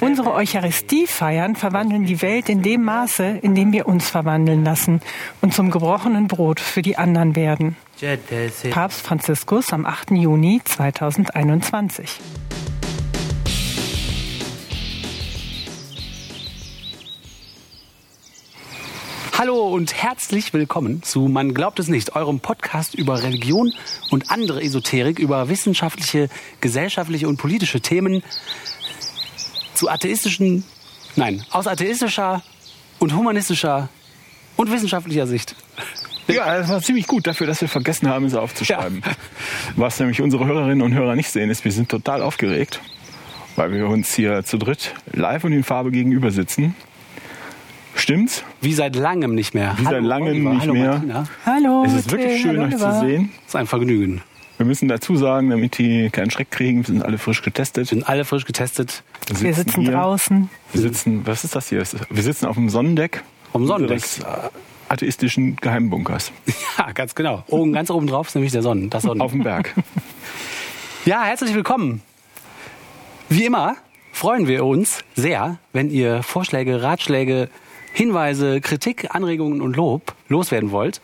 Unsere Eucharistiefeiern verwandeln die Welt in dem Maße, in dem wir uns verwandeln lassen und zum gebrochenen Brot für die anderen werden. Papst Franziskus am 8. Juni 2021. Hallo und herzlich willkommen zu Man glaubt es nicht, eurem Podcast über Religion und andere Esoterik, über wissenschaftliche, gesellschaftliche und politische Themen zu atheistischen, nein, aus atheistischer und humanistischer und wissenschaftlicher Sicht. Ja, das war ziemlich gut dafür, dass wir vergessen haben, es aufzuschreiben. Ja. Was nämlich unsere Hörerinnen und Hörer nicht sehen, ist, wir sind total aufgeregt, weil wir uns hier zu dritt live und in Farbe gegenüber sitzen. Stimmt's? Wie seit langem nicht mehr. Wie Hallo, seit langem Oliver. nicht Hallo, mehr. Martina. Hallo. Es ist wirklich schön, Hallo, euch zu sehen. Es ist ein Vergnügen. Wir müssen dazu sagen, damit die keinen Schreck kriegen, wir sind alle frisch getestet. Wir sind alle frisch getestet. Wir sitzen, wir sitzen draußen. Wir sitzen, was ist das hier? Wir sitzen auf dem Sonnendeck. Auf dem Sonnendeck. Des atheistischen Geheimbunkers. Ja, ganz genau. Oben, ganz oben drauf ist nämlich der Sonnen, das Sonnen. Auf dem Berg. ja, herzlich willkommen. Wie immer freuen wir uns sehr, wenn ihr Vorschläge, Ratschläge, Hinweise, Kritik, Anregungen und Lob loswerden wollt,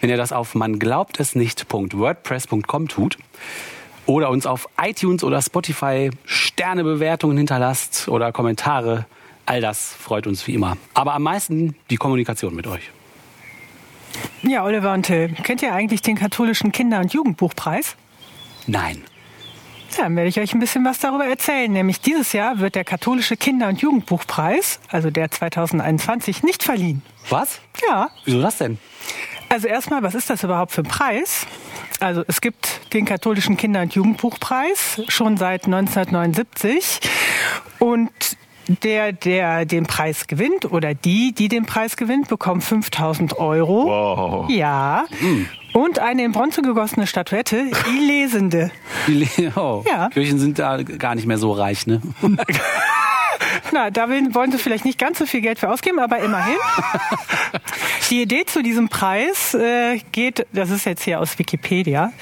wenn ihr das auf man glaubt es nicht.wordpress.com tut oder uns auf iTunes oder Spotify Sternebewertungen hinterlasst oder Kommentare, all das freut uns wie immer. Aber am meisten die Kommunikation mit euch. Ja, Oliver und Till, kennt ihr eigentlich den katholischen Kinder- und Jugendbuchpreis? Nein. Ja, dann werde ich euch ein bisschen was darüber erzählen. Nämlich dieses Jahr wird der katholische Kinder- und Jugendbuchpreis, also der 2021, nicht verliehen. Was? Ja. Wieso das denn? Also erstmal, was ist das überhaupt für ein Preis? Also es gibt den katholischen Kinder- und Jugendbuchpreis schon seit 1979 und der, der den Preis gewinnt oder die, die den Preis gewinnt, bekommt 5000 Euro. Wow. Ja. Mhm. Und eine in Bronze gegossene Statuette, die Lesende. Die oh. Ja. Kirchen sind da gar nicht mehr so reich, ne? Na, da wollen sie vielleicht nicht ganz so viel Geld für ausgeben, aber immerhin. Die Idee zu diesem Preis äh, geht, das ist jetzt hier aus Wikipedia,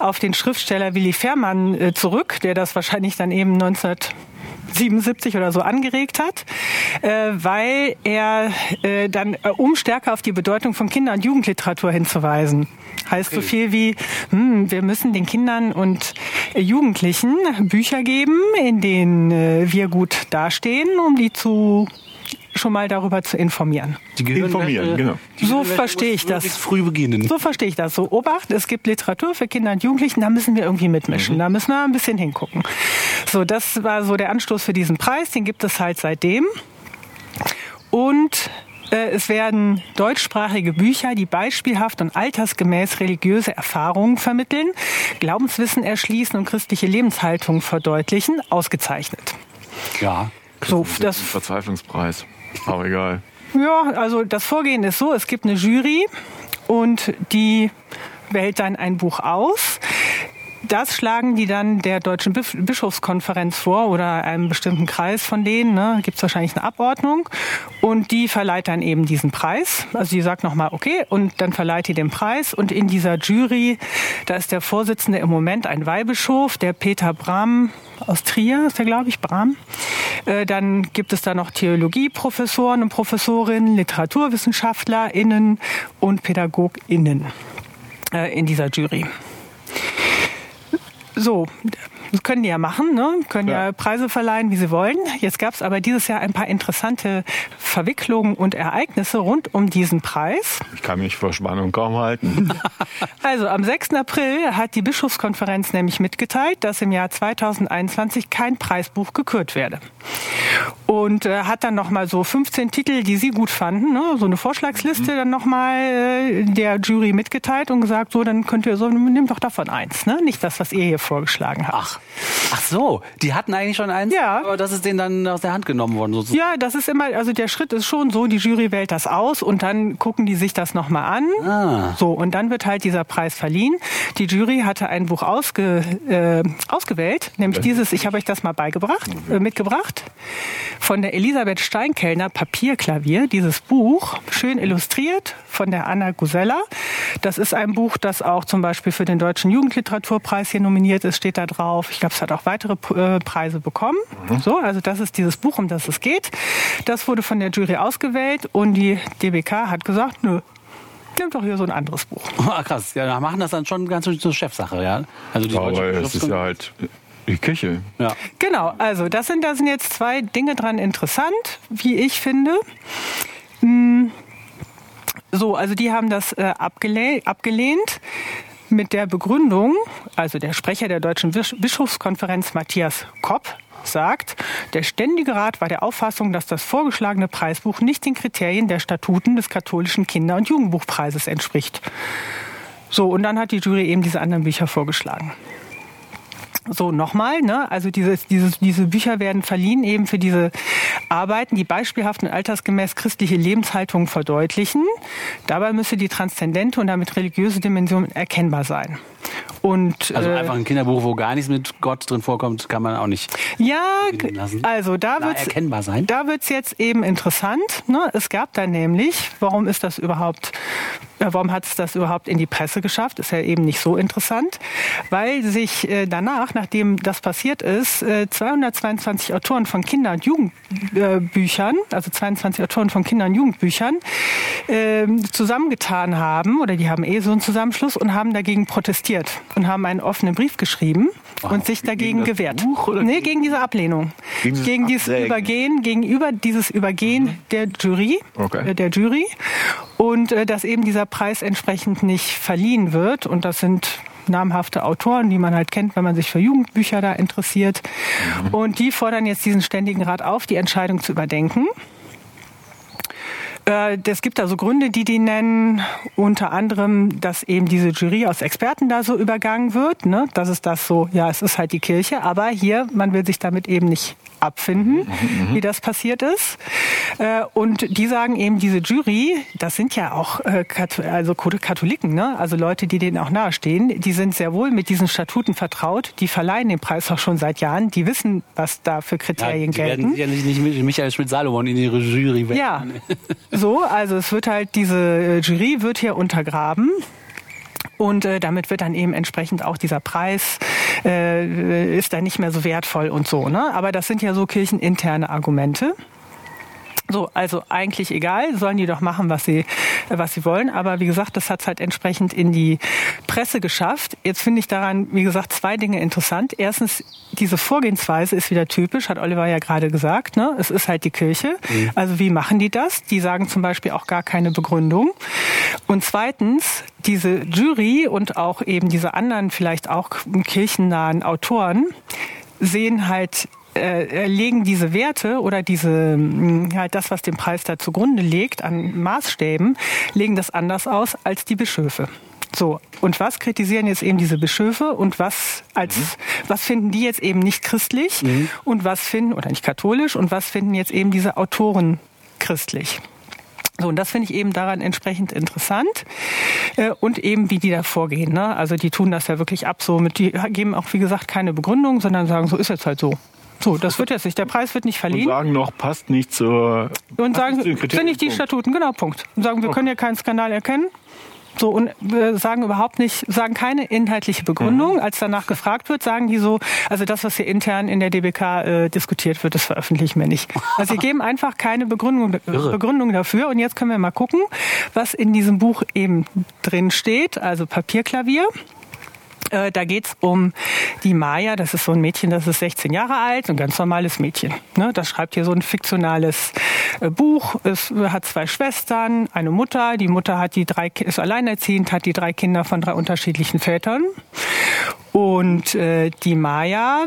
auf den Schriftsteller Willy Fährmann äh, zurück, der das wahrscheinlich dann eben 1977 oder so angeregt hat, äh, weil er äh, dann, äh, um stärker auf die Bedeutung von Kinder- und Jugendliteratur hinzuweisen. Heißt okay. so viel wie, hm, wir müssen den Kindern und Jugendlichen Bücher geben, in denen äh, wir gut dastehen, um die zu schon mal darüber zu informieren. Die informieren, äh, genau. Die so verstehe ich das. Früh beginnen. So verstehe ich das. So, Obacht, es gibt Literatur für Kinder und Jugendlichen, da müssen wir irgendwie mitmischen. Mhm. Da müssen wir ein bisschen hingucken. So, das war so der Anstoß für diesen Preis. Den gibt es halt seitdem. Und äh, es werden deutschsprachige Bücher, die beispielhaft und altersgemäß religiöse Erfahrungen vermitteln, Glaubenswissen erschließen und christliche Lebenshaltung verdeutlichen, ausgezeichnet. Ja, so, das Verzweiflungspreis. Aber egal. Ja, also das Vorgehen ist so, es gibt eine Jury und die wählt dann ein Buch aus das schlagen die dann der Deutschen Bischofskonferenz vor oder einem bestimmten Kreis von denen. Ne? Gibt es wahrscheinlich eine Abordnung. Und die verleiht dann eben diesen Preis. Also die sagt nochmal, okay, und dann verleiht die den Preis. Und in dieser Jury, da ist der Vorsitzende im Moment ein Weihbischof, der Peter Brahm aus Trier, ist der, glaube ich, Brahm. Äh, dann gibt es da noch Theologieprofessoren und Professorinnen, LiteraturwissenschaftlerInnen und PädagogInnen äh, in dieser Jury. So, das können die ja machen, ne? können ja. ja Preise verleihen, wie sie wollen. Jetzt gab es aber dieses Jahr ein paar interessante Verwicklungen und Ereignisse rund um diesen Preis. Ich kann mich vor Spannung kaum halten. Also am 6. April hat die Bischofskonferenz nämlich mitgeteilt, dass im Jahr 2021 kein Preisbuch gekürt werde. Und äh, hat dann nochmal so 15 Titel, die sie gut fanden, ne? so eine Vorschlagsliste mhm. dann nochmal äh, der Jury mitgeteilt und gesagt, so, dann könnt ihr so, nehmt doch davon eins, ne? nicht das, was ihr hier vorgeschlagen habt. Ach, ach so, die hatten eigentlich schon eins, ja. aber das ist denen dann aus der Hand genommen worden. Sozusagen. Ja, das ist immer, also der Schritt ist schon so, die Jury wählt das aus und dann gucken die sich das nochmal an. Ah. So, und dann wird halt dieser Preis verliehen. Die Jury hatte ein Buch ausge, äh, ausgewählt, nämlich dieses, ich habe euch das mal beigebracht, äh, mitgebracht, von der Elisabeth Steinkellner, Papierklavier. Dieses Buch, schön illustriert, von der Anna Gusella. Das ist ein Buch, das auch zum Beispiel für den Deutschen Jugendliteraturpreis hier nominiert ist, steht da drauf. Ich glaube, es hat auch weitere äh, Preise bekommen. So, also das ist dieses Buch, um das es geht. Das wurde von der Jury ausgewählt und die DBK hat gesagt, nö, nimm doch hier so ein anderes Buch. Ah, krass. Ja, da machen das dann schon ganz zur Chefsache, ja. Also die Aber es ist ja halt die Kirche. ja. Genau, also das sind, da sind jetzt zwei Dinge dran interessant, wie ich finde. Hm, So, also die haben das äh, abgeleh abgelehnt mit der Begründung, also der Sprecher der Deutschen Bisch Bischofskonferenz Matthias Kopp sagt, der Ständige Rat war der Auffassung, dass das vorgeschlagene Preisbuch nicht den Kriterien der Statuten des katholischen Kinder- und Jugendbuchpreises entspricht. So, und dann hat die Jury eben diese anderen Bücher vorgeschlagen. So, nochmal, ne? Also dieses, dieses, diese Bücher werden verliehen eben für diese Arbeiten, die beispielhaft und altersgemäß christliche Lebenshaltungen verdeutlichen. Dabei müsse die transzendente und damit religiöse Dimension erkennbar sein. Und Also äh, einfach ein Kinderbuch, wo gar nichts mit Gott drin vorkommt, kann man auch nicht ja, also da Na, wird's erkennbar sein. Da wird's jetzt eben interessant. Ne? Es gab da nämlich, warum ist das überhaupt, warum hat es das überhaupt in die Presse geschafft? Ist ja eben nicht so interessant, weil sich äh, danach, nachdem das passiert ist, äh, 222 Autoren von Kinder- und Jugendbüchern, also 22 Autoren von Kinder- und Jugendbüchern, äh, zusammengetan haben, oder die haben eh so einen Zusammenschluss und haben dagegen protestiert und haben einen offenen Brief geschrieben und sich dagegen gewehrt. Buch oder nee, gegen diese Ablehnung. Gegen dieses Gegen dieses. Übergehen, gegenüber dieses Übergehen der Jury, Okay. äh, der Jury. Und äh, dass eben dieser Preis entsprechend nicht verliehen wird. Und das sind namhafte Autoren, die man halt kennt, wenn man sich für Jugendbücher da interessiert. Und die fordern jetzt diesen Ständigen Rat auf, die Entscheidung zu überdenken. Äh, Es gibt da so Gründe, die die nennen, unter anderem, dass eben diese Jury aus Experten da so übergangen wird. Ne? Das ist das so, ja, es ist halt die Kirche, aber hier, man will sich damit eben nicht abfinden, wie das passiert ist. Äh, Und die sagen eben, diese Jury, das sind ja auch äh, also Katholiken, ne? also Leute, die denen auch nahestehen, die sind sehr wohl mit diesen Statuten vertraut, die verleihen den Preis auch schon seit Jahren, die wissen, was da für Ja, Kriterien die werden gelten. sicherlich nicht mit Michael Schmidt-Salomon in ihre Jury wählen. Ja, so, also es wird halt, diese äh, Jury wird hier untergraben. Und äh, damit wird dann eben entsprechend auch dieser Preis äh, ist dann nicht mehr so wertvoll und so. Ne? Aber das sind ja so kircheninterne Argumente. So, also eigentlich egal, sollen die doch machen, was sie, was sie wollen. Aber wie gesagt, das hat halt entsprechend in die Presse geschafft. Jetzt finde ich daran, wie gesagt, zwei Dinge interessant. Erstens, diese Vorgehensweise ist wieder typisch, hat Oliver ja gerade gesagt. Ne? Es ist halt die Kirche. Also wie machen die das? Die sagen zum Beispiel auch gar keine Begründung. Und zweitens, diese Jury und auch eben diese anderen vielleicht auch kirchennahen Autoren sehen halt äh, legen diese Werte oder diese mh, halt das, was den Preis da zugrunde legt an Maßstäben, legen das anders aus als die Bischöfe. So, und was kritisieren jetzt eben diese Bischöfe und was als was finden die jetzt eben nicht christlich und was finden oder nicht katholisch und was finden jetzt eben diese Autoren christlich? So, und das finde ich eben daran entsprechend interessant. Äh, und eben, wie die da vorgehen. Ne? Also die tun das ja wirklich ab so mit, die geben auch, wie gesagt, keine Begründung, sondern sagen, so ist jetzt halt so. So, das wird jetzt nicht. Der Preis wird nicht Und verliehen. sagen noch, passt nicht zur. Und sagen, nicht sind nicht die. Statuten, genau, Punkt. Und sagen, wir können ja keinen Skandal erkennen. So, und äh, sagen überhaupt nicht, sagen keine inhaltliche Begründung. Als danach gefragt wird, sagen die so, also das, was hier intern in der DBK äh, diskutiert wird, das veröffentlichen wir nicht. Also sie geben einfach keine Begründung, Begründung dafür. Und jetzt können wir mal gucken, was in diesem Buch eben drin steht. Also Papierklavier. Äh, da geht's um die Maya, das ist so ein Mädchen, das ist 16 Jahre alt, ein ganz normales Mädchen. Ne? Das schreibt hier so ein fiktionales äh, Buch. Es hat zwei Schwestern, eine Mutter. Die Mutter hat die drei, ist alleinerziehend, hat die drei Kinder von drei unterschiedlichen Vätern. Und äh, die Maya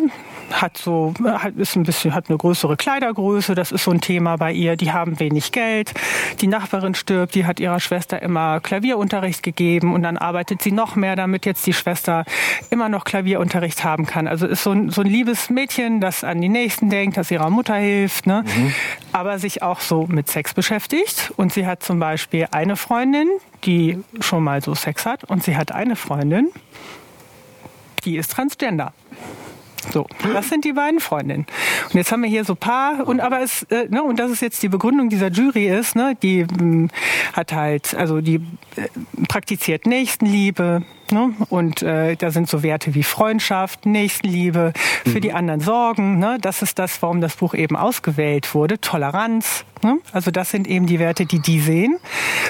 hat so hat, ist ein bisschen hat eine größere Kleidergröße, das ist so ein Thema bei ihr. Die haben wenig Geld. Die Nachbarin stirbt, die hat ihrer Schwester immer Klavierunterricht gegeben und dann arbeitet sie noch mehr, damit jetzt die Schwester immer noch Klavierunterricht haben kann. Also ist so ein, so ein liebes Mädchen, das an die Nächsten denkt, das ihrer Mutter hilft, ne? Mhm. aber sich auch so mit Sex beschäftigt. Und sie hat zum Beispiel eine Freundin, die schon mal so Sex hat und sie hat eine Freundin, die ist transgender. So, das sind die beiden Freundinnen. Und jetzt haben wir hier so paar und aber es äh, ne, und das ist jetzt die Begründung dieser Jury ist, ne, die mh, hm, hat halt also die äh, praktiziert Nächstenliebe, Ne? Und äh, da sind so Werte wie Freundschaft, Nächstenliebe, für mhm. die anderen sorgen. Ne? Das ist das, warum das Buch eben ausgewählt wurde. Toleranz. Ne? Also das sind eben die Werte, die die sehen.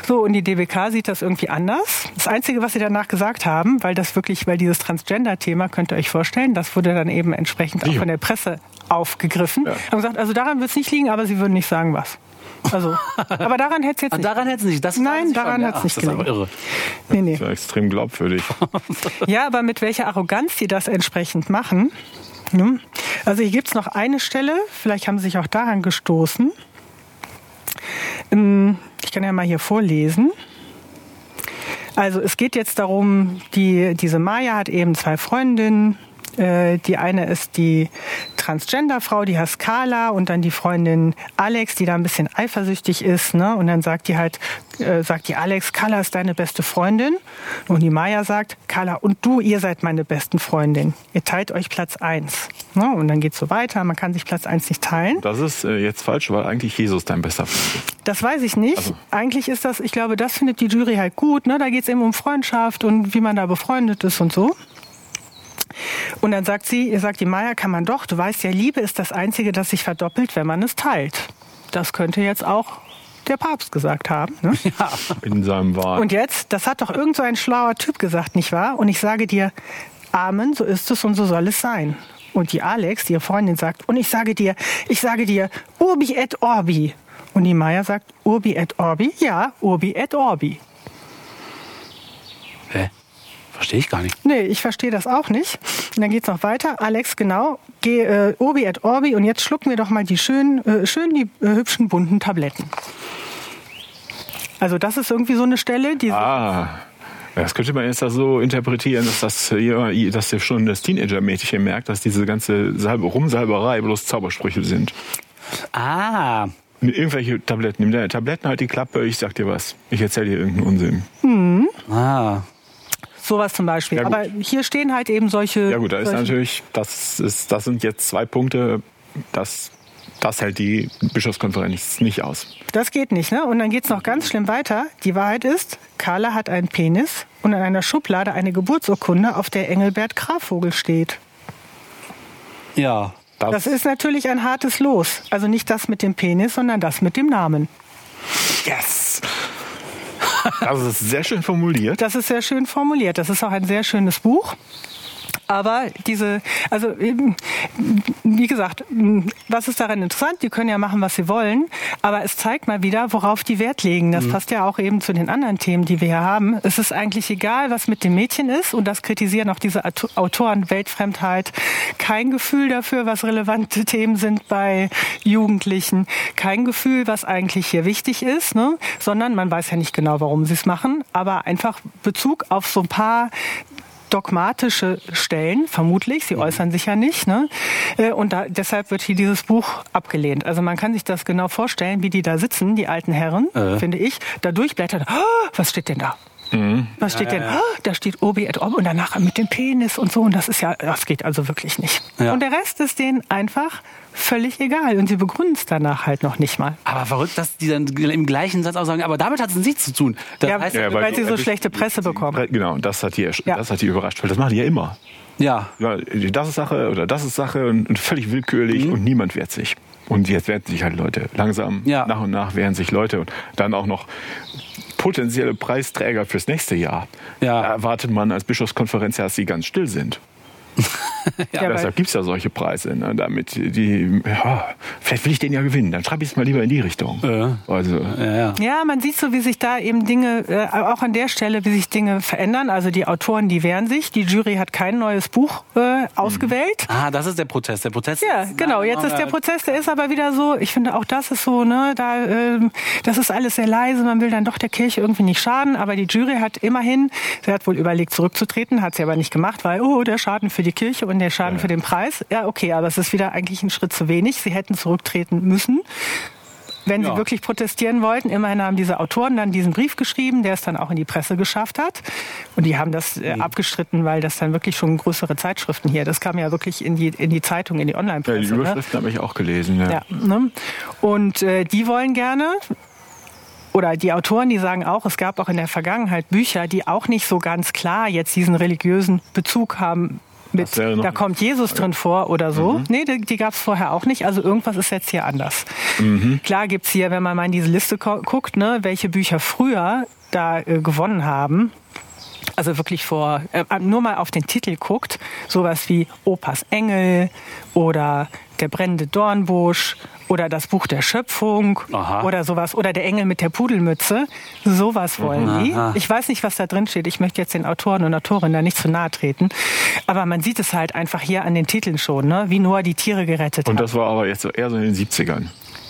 So und die DBK sieht das irgendwie anders. Das Einzige, was sie danach gesagt haben, weil das wirklich, weil dieses Transgender-Thema könnt ihr euch vorstellen, das wurde dann eben entsprechend auch von der Presse aufgegriffen. Ja. Haben gesagt, also daran wird es nicht liegen, aber sie würden nicht sagen, was. Also, aber daran hätte es jetzt nicht. Daran hätte es nicht. Das Nein, daran hat es nicht gelegen. Das ist aber irre. Nee, nee. Das ist ja extrem glaubwürdig. ja, aber mit welcher Arroganz die das entsprechend machen. Ne? Also hier gibt es noch eine Stelle, vielleicht haben sie sich auch daran gestoßen. Ähm, ich kann ja mal hier vorlesen. Also es geht jetzt darum, die, diese Maya hat eben zwei Freundinnen, die eine ist die Transgender-Frau, die heißt Carla und dann die Freundin Alex, die da ein bisschen eifersüchtig ist. Ne? Und dann sagt die halt, äh, sagt die Alex, Carla ist deine beste Freundin. Und die Maya sagt, Carla und du, ihr seid meine besten Freundin. Ihr teilt euch Platz eins. Ne? Und dann geht's so weiter. Man kann sich Platz eins nicht teilen. Das ist äh, jetzt falsch, weil eigentlich Jesus dein bester Freund ist. Das weiß ich nicht. Also. Eigentlich ist das, ich glaube, das findet die Jury halt gut. Ne? Da geht's eben um Freundschaft und wie man da befreundet ist und so. Und dann sagt sie, ihr sagt die Maya, kann man doch, du weißt ja, Liebe ist das Einzige, das sich verdoppelt, wenn man es teilt. Das könnte jetzt auch der Papst gesagt haben. Ne? Ja, in seinem Wahl. Und jetzt, das hat doch irgend so ein schlauer Typ gesagt, nicht wahr? Und ich sage dir, Amen, so ist es und so soll es sein. Und die Alex, die ihre Freundin, sagt, und ich sage dir, ich sage dir, Urbi et Orbi. Und die Maya sagt, Urbi et Orbi? Ja, Urbi et Orbi. Hä? Verstehe ich gar nicht. Nee, ich verstehe das auch nicht. Und dann geht's noch weiter. Alex, genau. Geh äh, Obi et Orbi und jetzt schlucken wir doch mal die schönen, äh, schön die äh, hübschen bunten Tabletten. Also das ist irgendwie so eine Stelle, die... Ah. Das könnte man jetzt so interpretieren, dass das dass ihr schon das Teenager-Mädchen merkt, dass diese ganze Salbe, Rumsalberei bloß Zaubersprüche sind. Ah. Irgendwelche Tabletten. Nimm deine Tabletten, halt die Klappe, ich sag dir was. Ich erzähle dir irgendeinen Unsinn. Hm. Ah. Sowas zum Beispiel. Ja, Aber hier stehen halt eben solche. Ja gut, da ist natürlich, das ist, das sind jetzt zwei Punkte, das, das hält die Bischofskonferenz nicht aus. Das geht nicht, ne? Und dann geht es noch ganz schlimm weiter. Die Wahrheit ist, Carla hat einen Penis und in einer Schublade eine Geburtsurkunde, auf der Engelbert Grafvogel steht. Ja. Das, das ist natürlich ein hartes Los. Also nicht das mit dem Penis, sondern das mit dem Namen. Yes! Das ist sehr schön formuliert. Das ist sehr schön formuliert. Das ist auch ein sehr schönes Buch. Aber diese, also wie gesagt, was ist daran interessant? Die können ja machen, was sie wollen, aber es zeigt mal wieder, worauf die Wert legen. Das mhm. passt ja auch eben zu den anderen Themen, die wir hier haben. Es ist eigentlich egal, was mit dem Mädchen ist und das kritisieren auch diese Autoren Weltfremdheit. Kein Gefühl dafür, was relevante Themen sind bei Jugendlichen. Kein Gefühl, was eigentlich hier wichtig ist, ne? sondern man weiß ja nicht genau, warum sie es machen, aber einfach Bezug auf so ein paar dogmatische Stellen, vermutlich. Sie mhm. äußern sich ja nicht. Ne? Äh, und da, deshalb wird hier dieses Buch abgelehnt. Also man kann sich das genau vorstellen, wie die da sitzen, die alten Herren, äh. finde ich, da durchblättern. Oh, was steht denn da? Mhm. Was steht ja, denn? Ja, ja. Oh, da steht Obi et Ob und danach mit dem Penis und so. Und das ist ja, das geht also wirklich nicht. Und der Rest ist denen einfach völlig egal. Und sie begründen es danach halt noch nicht mal. Aber verrückt, dass die dann im gleichen Satz auch sagen, aber damit hat es nichts zu tun. Das ja, heißt, weil, weil, sie so schlechte Presse bekommen. Genau, das hat die, das hat die überrascht, weil das machen die ja immer. Ja. ja. Das ist Sache oder das ist Sache und, und völlig willkürlich mhm. und niemand wehrt sich. Und jetzt wehren sich halt Leute. Langsam, ja. nach und nach wehren sich Leute und dann auch noch potenzielle Preisträger fürs nächste Jahr. Ja. Da erwartet man als Bischofskonferenz ja, dass sie ganz still sind. Ja, Deshalb gibt es ja solche Preise, ne, damit die, ja, vielleicht will ich den ja gewinnen, dann schreibe ich es mal lieber in die Richtung. Also, Ja, ja. Ja, man sieht so, wie sich da eben Dinge, äh, auch an der Stelle, wie sich Dinge verändern. Also die Autoren, die wehren sich. Die Jury hat kein neues Buch äh, ausgewählt. Ah, das ist der Protest. Der Protest. Ja, genau. Jetzt ist der Prozess, der ist aber wieder so. Ich finde auch das ist so, ne, da, ähm, das ist alles sehr leise. Man will dann doch der Kirche irgendwie nicht schaden. Aber die Jury hat immerhin, sie hat wohl überlegt zurückzutreten, hat sie aber nicht gemacht, weil oh, der Schaden für die Kirche und der Schaden für den Preis. Ja, okay, aber es ist wieder eigentlich ein Schritt zu wenig. Sie hätten zurücktreten müssen. Wenn Ja. sie wirklich protestieren wollten, immerhin haben diese Autoren dann diesen Brief geschrieben, der es dann auch in die Presse geschafft hat. Und die haben das äh, abgestritten, weil das dann wirklich schon größere Zeitschriften hier, das kam ja wirklich in die, in die Zeitung, in die ja, Online-Presse. die ne? Überschriften habe ich auch gelesen. Ja. Ja, ne? Und äh, die wollen gerne, oder die Autoren, die sagen auch, es gab auch in der Vergangenheit Bücher, die auch nicht so ganz klar jetzt diesen religiösen Bezug haben. Mit, da kommt Jesus drin vor oder so. Nee, die, die gab es vorher auch nicht. Also irgendwas ist jetzt hier anders. Klar gibt's hier, wenn man mal in diese Liste guckt, ne, welche Bücher früher da äh, gewonnen haben. Also wirklich vor, äh, nur mal auf den Titel guckt, sowas wie Opas Engel oder Der brennende Dornbusch oder das Buch der Schöpfung Aha. oder sowas oder der Engel mit der Pudelmütze. Sowas wollen die. Aha. Ich weiß nicht, was da drin steht. Ich möchte jetzt den Autoren und Autorinnen da nicht zu nahe treten. Aber man sieht es halt einfach hier an den Titeln schon, ne? wie Noah die Tiere gerettet Und hat. das war aber jetzt so eher so in den 70ern.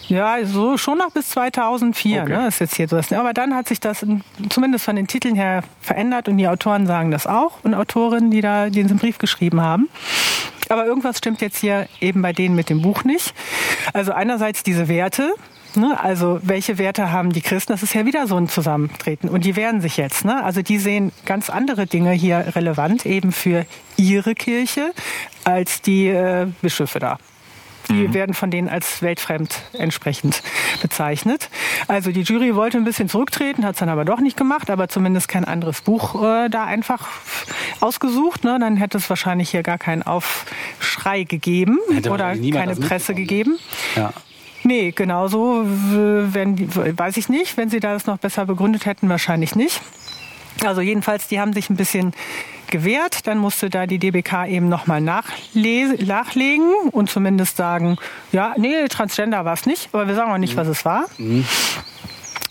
Ja, so schon noch bis 2004, Okay. ne, ist jetzt hier so. das- Aber dann hat sich das in- zumindest von den Titeln her verändert und die Autoren sagen das auch und Autorinnen, die da diesen Brief geschrieben haben. Aber irgendwas stimmt jetzt hier eben bei denen mit dem Buch nicht. Also einerseits diese Werte, ne, also welche Werte haben die Christen? Das ist ja wieder so ein Zusammentreten und die wehren sich jetzt. Ne? Also die sehen ganz andere Dinge hier relevant eben für ihre Kirche als die äh, Bischöfe da. Die werden von denen als weltfremd entsprechend bezeichnet. Also die Jury wollte ein bisschen zurücktreten, hat es dann aber doch nicht gemacht, aber zumindest kein anderes Buch äh, da einfach ausgesucht. Ne? Dann hätte es wahrscheinlich hier gar keinen Aufschrei gegeben Hätte oder keine Presse gegeben. Ja. Nee, genauso w- wenn weiß ich nicht. Wenn sie das noch besser begründet hätten, wahrscheinlich nicht. Also jedenfalls, die haben sich ein bisschen gewehrt. Dann musste da die DBK eben nochmal nachle nachlegen und zumindest sagen, ja, nee, Transgender war es nicht, aber wir sagen auch nicht, was es war.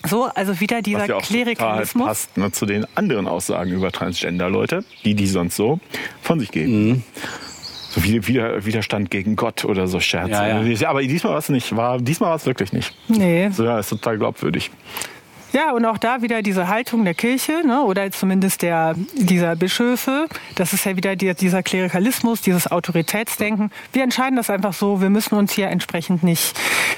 So, also wieder dieser Was ja auch total Klerikalismus. passt ne, zu den anderen Aussagen über Transgender-Leute, die die sonst so von sich geben. So wie Wider Widerstand gegen Gott oder so Scherze. Ja, ja. Aber diesmal war es nicht. War, diesmal war es wirklich nicht. Nee, So, ja, ist total glaubwürdig. Ja, und auch da wieder diese Haltung der Kirche, ne, oder zumindest der, dieser Bischöfe. Das ist ja wieder die, dieser Klerikalismus, dieses Autoritätsdenken. Wir entscheiden das einfach so. Wir müssen uns hier entsprechend nicht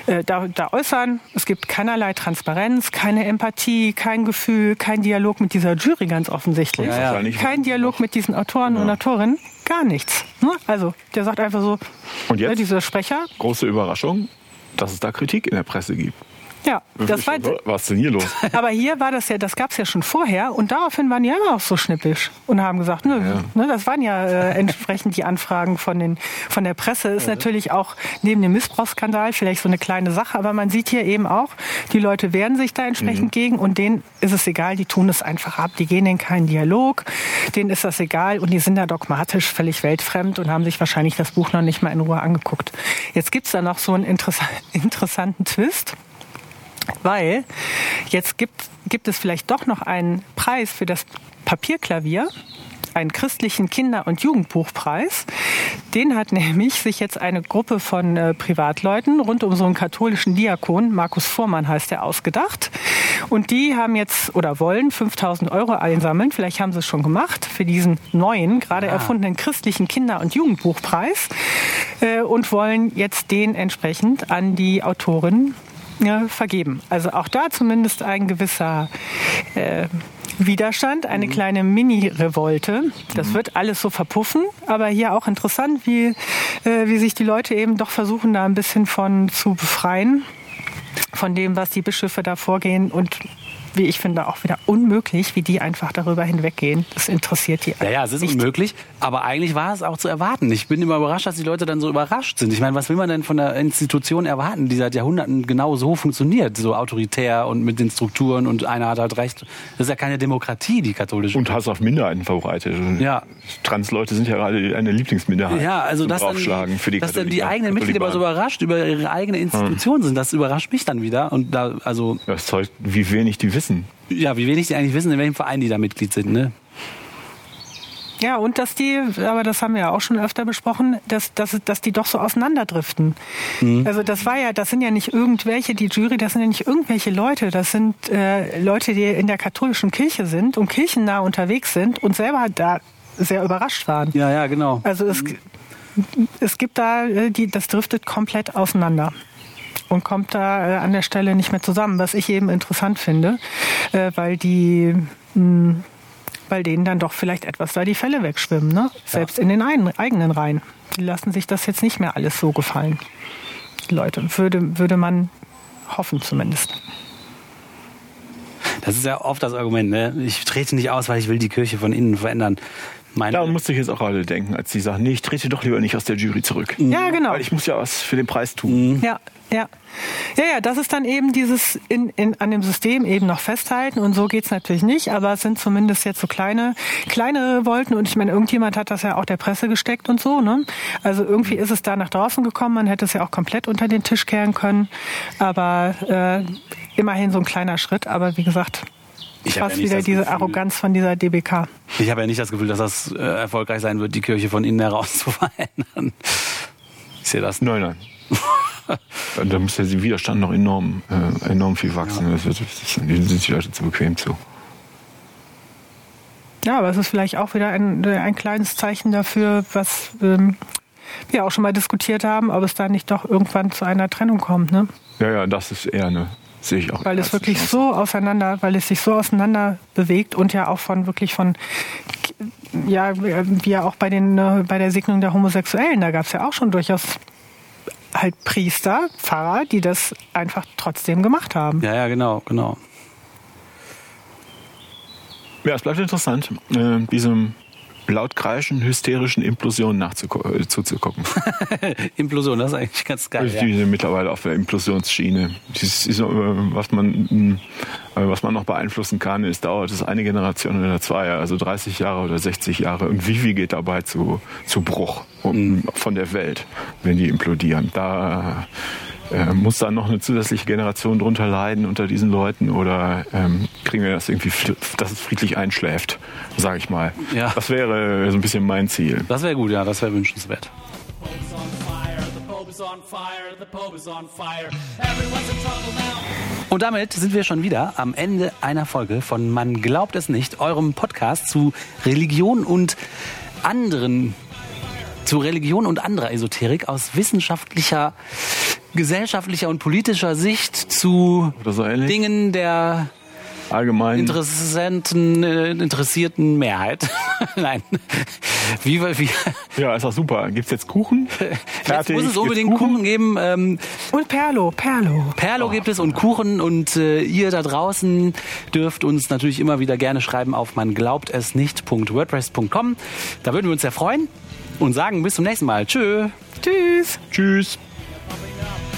äh, da, da äußern. Es gibt keinerlei Transparenz, keine Empathie, kein Gefühl, kein Dialog mit dieser Jury ganz offensichtlich. Ja, ja. Wahrscheinlich- Kein Dialog mit diesen Autoren und Autorinnen. Gar nichts. Ne? Also, der sagt einfach so, Und jetzt? ne, dieser Sprecher, Große Überraschung, dass es da Kritik in der Presse gibt. Ja, das war, Was ist denn hier los? Aber hier war das ja, das gab es ja schon vorher und daraufhin waren die ja immer auch so schnippisch und haben gesagt, nö, ne, das waren ja äh, entsprechend die Anfragen von, den, von der Presse. Ist natürlich auch neben dem Missbrauchsskandal vielleicht so eine kleine Sache, aber man sieht hier eben auch, die Leute wehren sich da entsprechend gegen und denen ist es egal, die tun es einfach ab, die gehen in keinen Dialog, denen ist das egal und die sind da dogmatisch völlig weltfremd und haben sich wahrscheinlich das Buch noch nicht mal in Ruhe angeguckt. Jetzt gibt's da noch so einen interessa interessanten Twist. Weil jetzt gibt, gibt es vielleicht doch noch einen Preis für das Papierklavier, einen christlichen Kinder- und Jugendbuchpreis. Den hat nämlich sich jetzt eine Gruppe von äh, Privatleuten rund um so einen katholischen Diakon, Markus Fuhrmann heißt er, ausgedacht. Und die haben jetzt oder wollen 5000 Euro einsammeln, vielleicht haben sie es schon gemacht, für diesen neuen, gerade erfundenen christlichen Kinder- und Jugendbuchpreis äh, und wollen jetzt den entsprechend an die Autorin ja, vergeben. Also auch da zumindest ein gewisser äh, Widerstand, eine kleine Mini-Revolte. Das wird alles so verpuffen, aber hier auch interessant, wie, äh, wie sich die Leute eben doch versuchen, da ein bisschen von zu befreien, von dem, was die Bischöfe da vorgehen und wie ich finde, auch wieder unmöglich, wie die einfach darüber hinweggehen. Das interessiert die Ja, ja, es ist nicht. unmöglich, aber eigentlich war es auch zu erwarten. Ich bin immer überrascht, dass die Leute dann so überrascht sind. Ich meine, was will man denn von einer Institution erwarten, die seit Jahrhunderten genau so funktioniert, so autoritär und mit den Strukturen und einer hat halt recht. Das ist ja keine Demokratie, die katholische. Und Hass auf Minderheiten verbreitet. Ja. Transleute sind ja gerade eine Lieblingsminderheit. ja, also dass dann, für die dass dann die eigenen Mitglieder aber so überrascht über ihre eigene Institution sind, das überrascht mich dann wieder. Und da, also, Das zeugt, wie wenig die wissen. Ja, wie wenig die eigentlich wissen, in welchem Verein die da Mitglied sind, ne? Ja, und dass die, aber das haben wir ja auch schon öfter besprochen, dass, dass, dass die doch so auseinanderdriften. Also das war ja, das sind ja nicht irgendwelche, die Jury, das sind ja nicht irgendwelche Leute, das sind äh, Leute, die in der katholischen Kirche sind und kirchennah unterwegs sind und selber da sehr überrascht waren. Ja, ja, genau. Also es, es gibt da, äh, die, das driftet komplett auseinander und kommt da äh, an der Stelle nicht mehr zusammen, was ich eben interessant finde, äh, weil die, mh, weil denen dann doch vielleicht etwas da die Fälle wegschwimmen, ne? selbst in den ein, eigenen Reihen. Die lassen sich das jetzt nicht mehr alles so gefallen. Die Leute, würde, würde man hoffen zumindest. Das ist ja oft das Argument, ne? Ich trete nicht aus, weil ich will die Kirche von innen verändern. Mein, Daran musste ich jetzt auch alle denken, als die sagen, nee, ich trete doch lieber nicht aus der Jury zurück. Ja, genau. Weil ich muss ja was für den Preis tun. Ja, ja. Ja, ja, das ist dann eben dieses in, in, an dem System eben noch festhalten und so geht's natürlich nicht, aber es sind zumindest jetzt so kleine, kleinere Wolken und ich meine, irgendjemand hat das ja auch der Presse gesteckt und so, ne? Also irgendwie ist es da nach draußen gekommen, man hätte es ja auch komplett unter den Tisch kehren können, aber äh, immerhin so ein kleiner Schritt, aber wie gesagt, Ich fast ja wieder diese Gefühl- Arroganz von dieser DBK. Ich habe ja nicht das Gefühl, dass das äh, erfolgreich sein wird, die Kirche von innen heraus zu verändern. Ich sehe das. Nein, nein. da, muss der Widerstand noch enorm, äh, enorm viel wachsen. Das wird, das, die sind die Leute zu bequem zu. Ja, aber es ist vielleicht auch wieder ein, ein kleines Zeichen dafür, was ähm, wir auch schon mal diskutiert haben, ob es da nicht doch irgendwann zu einer Trennung kommt, ne? Ja, ja, das ist eher eine, sehe ich auch. Weil es wirklich so auseinander, weil es sich so auseinander bewegt und ja auch von wirklich von ja, wie ja auch bei den äh, bei der Segnung der Homosexuellen, da gab es ja auch schon durchaus halt Priester, Pfarrer, die das einfach trotzdem gemacht haben. Ja, ja, genau, genau. Ja, es bleibt interessant, äh, diesem laut kreischen, hysterischen Implosion nachzuko- äh, zuzugucken. Implosion, das ist eigentlich ganz geil. Ich Ja. bin mittlerweile auf der Implosionsschiene. Dieses, ist, was, man, mh, äh, was man noch beeinflussen kann, ist, dauert es eine Generation oder zwei, also 30 Jahre oder 60 Jahre. Und wie viel geht dabei zu, zu Bruch um, von der Welt, wenn die implodieren? Da äh, muss dann noch eine zusätzliche Generation drunter leiden unter diesen Leuten oder ähm, kriegen wir das irgendwie, dass es friedlich einschläft, sage ich mal. Ja. Das wäre so ein bisschen mein Ziel. Das wäre gut, ja, das wäre wünschenswert. Und damit sind wir schon wieder am Ende einer Folge von Man glaubt es nicht, eurem Podcast zu Religion und anderen zu Religion und anderer Esoterik aus wissenschaftlicher, gesellschaftlicher und politischer Sicht zu. Dingen der Allgemein. interessanten, äh, interessierten Mehrheit. Nein. Wie, wie, Ja, ist doch super. Gibt's jetzt Kuchen? jetzt muss es unbedingt Kuchen geben. Ähm, Und Perlo, Perlo. Perlo gibt es und Kuchen und äh, ihr da draußen dürft uns natürlich immer wieder gerne schreiben auf man glaubt es nicht.wordpress.com. Da würden wir uns sehr freuen und sagen bis zum nächsten Mal. Tschö. Tschüss. Tschüss. coming up.